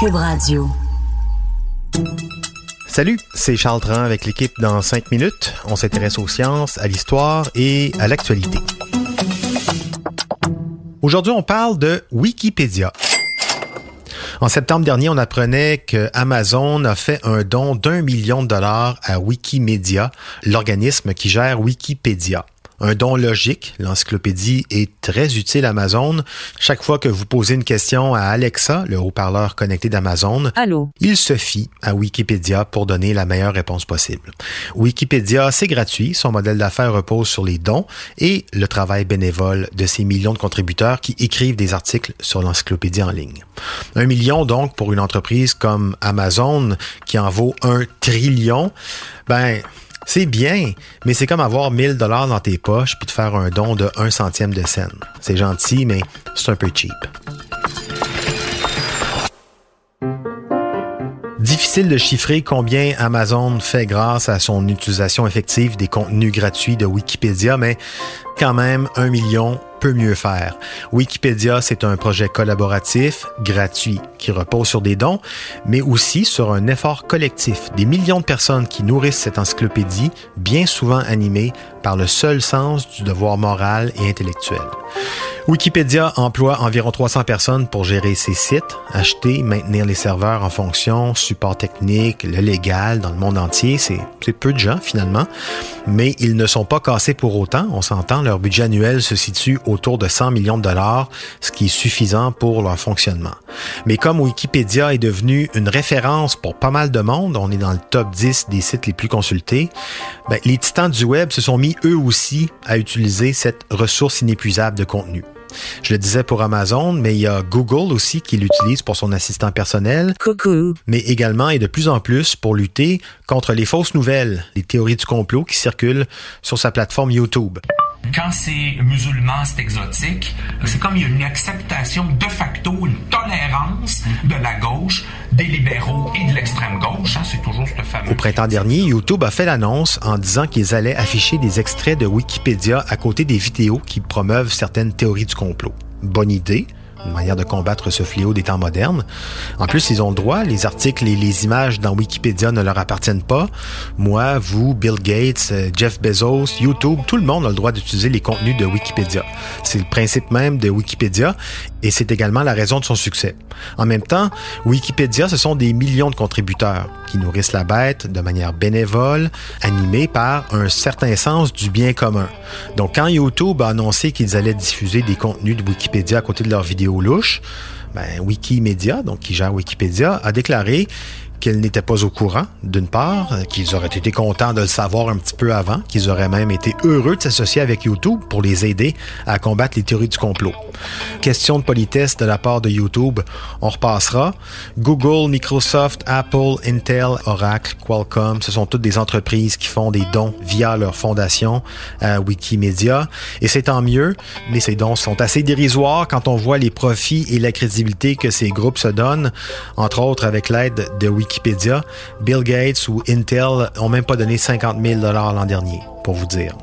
Cube Radio. Salut, c'est Charles Tran avec l'équipe dans 5 minutes. On s'intéresse aux sciences, à l'histoire et à l'actualité. Aujourd'hui, on parle de Wikipédia. En septembre dernier, on apprenait que Amazon a fait un don d'un million de dollars à Wikimedia, l'organisme qui gère Wikipédia un don logique. L'encyclopédie est très utile à Amazon. Chaque fois que vous posez une question à Alexa, le haut-parleur connecté d'Amazon, il se fie à Wikipédia pour donner la meilleure réponse possible. Wikipédia, c'est gratuit. Son modèle d'affaires repose sur les dons et le travail bénévole de ces millions de contributeurs qui écrivent des articles sur l'encyclopédie en ligne. Un million donc pour une entreprise comme Amazon qui en vaut un trillion. Ben, c'est bien, mais c'est comme avoir 1000 dollars dans tes poches puis te faire un don de 1 centième de scène. C'est gentil, mais c'est un peu cheap. Difficile de chiffrer combien Amazon fait grâce à son utilisation effective des contenus gratuits de Wikipédia, mais quand même un million peut mieux faire. Wikipédia, c'est un projet collaboratif, gratuit, qui repose sur des dons, mais aussi sur un effort collectif. Des millions de personnes qui nourrissent cette encyclopédie, bien souvent animée par le seul sens du devoir moral et intellectuel. Wikipédia emploie environ 300 personnes pour gérer ses sites, acheter, maintenir les serveurs en fonction, support technique, le légal dans le monde entier. C'est peu de gens finalement, mais ils ne sont pas cassés pour autant. On s'entend, leur budget annuel se situe autour de 100 millions de dollars, ce qui est suffisant pour leur fonctionnement. Mais comme Wikipédia est devenu une référence pour pas mal de monde, on est dans le top 10 des sites les plus consultés, ben, les titans du web se sont mis eux aussi à utiliser cette ressource inépuisable de contenu. Je le disais pour Amazon, mais il y a Google aussi qui l'utilise pour son assistant personnel. Coucou. Mais également et de plus en plus pour lutter contre les fausses nouvelles, les théories du complot qui circulent sur sa plateforme YouTube. Quand c'est musulman, c'est exotique. C'est comme il y a une acceptation de facto, une tolérance de la gauche, des libéraux et de l'extrême gauche. Hein, c'est toujours ce fameux. Au printemps dernier, YouTube a fait l'annonce en disant qu'ils allaient afficher des extraits de Wikipédia à côté des vidéos qui promeuvent certaines théories du complot. Bonne idée une manière de combattre ce fléau des temps modernes. En plus, ils ont le droit. Les articles et les images dans Wikipédia ne leur appartiennent pas. Moi, vous, Bill Gates, euh, Jeff Bezos, YouTube, tout le monde a le droit d'utiliser les contenus de Wikipédia. C'est le principe même de Wikipédia et c'est également la raison de son succès. En même temps, Wikipédia, ce sont des millions de contributeurs qui nourrissent la bête de manière bénévole, animée par un certain sens du bien commun. Donc, quand YouTube a annoncé qu'ils allaient diffuser des contenus de Wikipédia à côté de leurs vidéos louches, ben, Wikimedia, donc qui gère Wikipédia, a déclaré qu'elles n'étaient pas au courant, d'une part, qu'ils auraient été contents de le savoir un petit peu avant, qu'ils auraient même été heureux de s'associer avec YouTube pour les aider à combattre les théories du complot. Question de politesse de la part de YouTube, on repassera. Google, Microsoft, Apple, Intel, Oracle, Qualcomm, ce sont toutes des entreprises qui font des dons via leur fondation à Wikimedia, et c'est tant mieux, mais ces dons sont assez dérisoires quand on voit les profits et la crédibilité que ces groupes se donnent, entre autres avec l'aide de Wikipédia, Bill Gates ou Intel ont même pas donné 50 000 dollars l'an dernier, pour vous dire.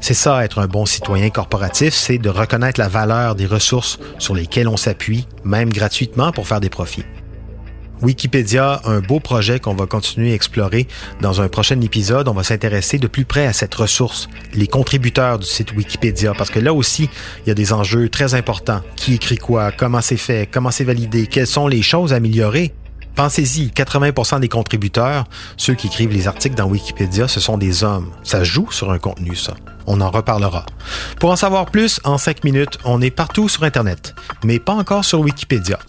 C'est ça, être un bon citoyen corporatif, c'est de reconnaître la valeur des ressources sur lesquelles on s'appuie, même gratuitement, pour faire des profits. Wikipédia, un beau projet qu'on va continuer à explorer dans un prochain épisode. On va s'intéresser de plus près à cette ressource, les contributeurs du site Wikipédia, parce que là aussi, il y a des enjeux très importants. Qui écrit quoi? Comment c'est fait? Comment c'est validé? Quelles sont les choses à améliorer? Pensez-y, 80% des contributeurs, ceux qui écrivent les articles dans Wikipédia, ce sont des hommes. Ça joue sur un contenu, ça. On en reparlera. Pour en savoir plus, en 5 minutes, on est partout sur Internet, mais pas encore sur Wikipédia.